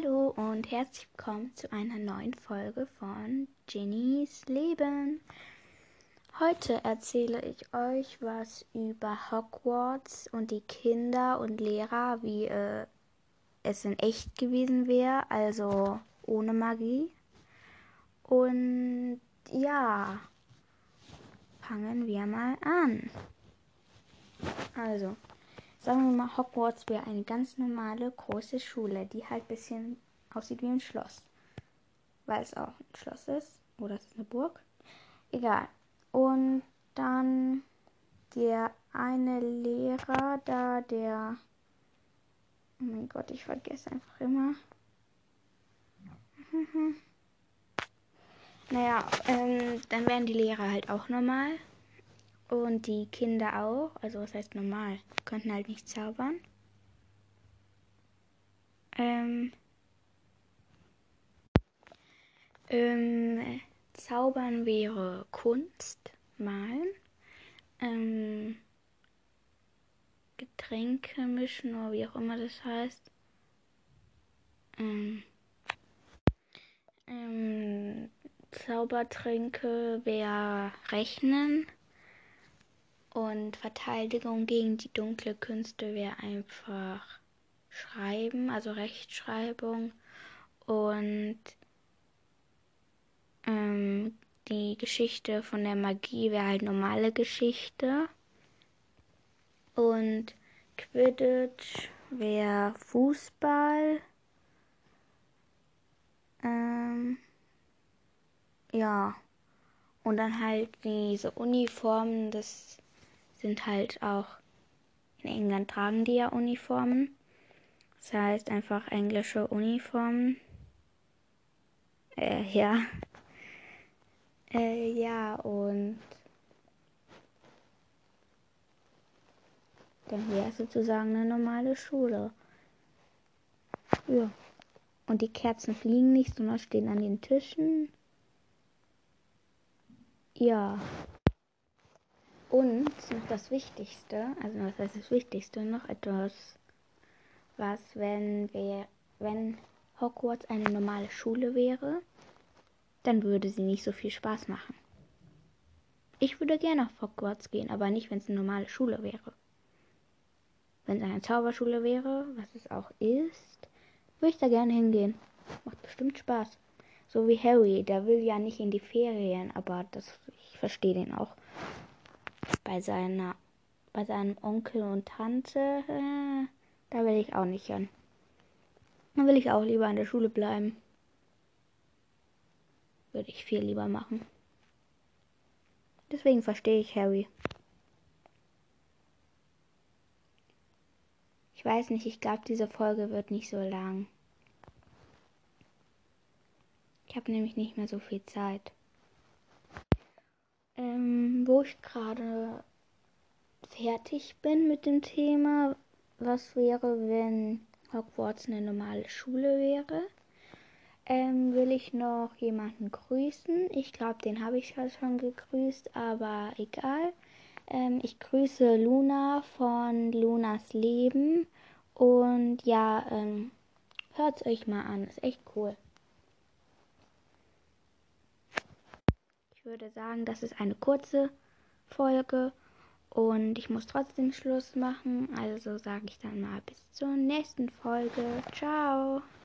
Hallo und herzlich willkommen zu einer neuen Folge von Ginnys Leben. Heute erzähle ich euch was über Hogwarts und die Kinder und Lehrer, wie äh, es in echt gewesen wäre, also ohne Magie. Und ja, fangen wir mal an. Also, Sagen wir mal, Hogwarts wäre eine ganz normale große Schule, die halt ein bisschen aussieht wie ein Schloss. Weil es auch ein Schloss ist. Oder es ist eine Burg. Egal. Und dann der eine Lehrer da, der. Oh mein Gott, ich vergesse einfach immer. naja, ähm, dann wären die Lehrer halt auch normal. Und die Kinder auch. Also was heißt normal? Könnten halt nicht zaubern. Ähm, ähm, zaubern wäre Kunst, malen. Ähm, Getränke mischen oder wie auch immer das heißt. Ähm, ähm, Zaubertränke wäre Rechnen. Und Verteidigung gegen die dunkle Künste wäre einfach Schreiben, also Rechtschreibung. Und ähm, die Geschichte von der Magie wäre halt normale Geschichte. Und Quidditch wäre Fußball. Ähm, ja. Und dann halt diese Uniformen, das sind halt auch in England tragen die ja Uniformen. Das heißt einfach englische Uniformen. Äh, ja. Äh, ja, und dann wäre es sozusagen eine normale Schule. Ja. Und die Kerzen fliegen nicht, sondern stehen an den Tischen. Ja. Und noch das Wichtigste, also was heißt das Wichtigste, noch etwas, was, wenn wir, wenn Hogwarts eine normale Schule wäre, dann würde sie nicht so viel Spaß machen. Ich würde gerne auf Hogwarts gehen, aber nicht, wenn es eine normale Schule wäre. Wenn es eine Zauberschule wäre, was es auch ist, würde ich da gerne hingehen. Macht bestimmt Spaß. So wie Harry, der will ja nicht in die Ferien, aber das, ich verstehe den auch bei seiner, bei seinem Onkel und Tante, äh, da will ich auch nicht hin. Dann will ich auch lieber an der Schule bleiben. Würde ich viel lieber machen. Deswegen verstehe ich Harry. Ich weiß nicht, ich glaube, diese Folge wird nicht so lang. Ich habe nämlich nicht mehr so viel Zeit. Ähm, wo ich gerade fertig bin mit dem Thema, was wäre, wenn Hogwarts eine normale Schule wäre, ähm, will ich noch jemanden grüßen. Ich glaube, den habe ich ja schon gegrüßt, aber egal. Ähm, ich grüße Luna von Lunas Leben und ja, ähm, hört es euch mal an, ist echt cool. Würde sagen, das ist eine kurze Folge und ich muss trotzdem Schluss machen. Also sage ich dann mal bis zur nächsten Folge. Ciao.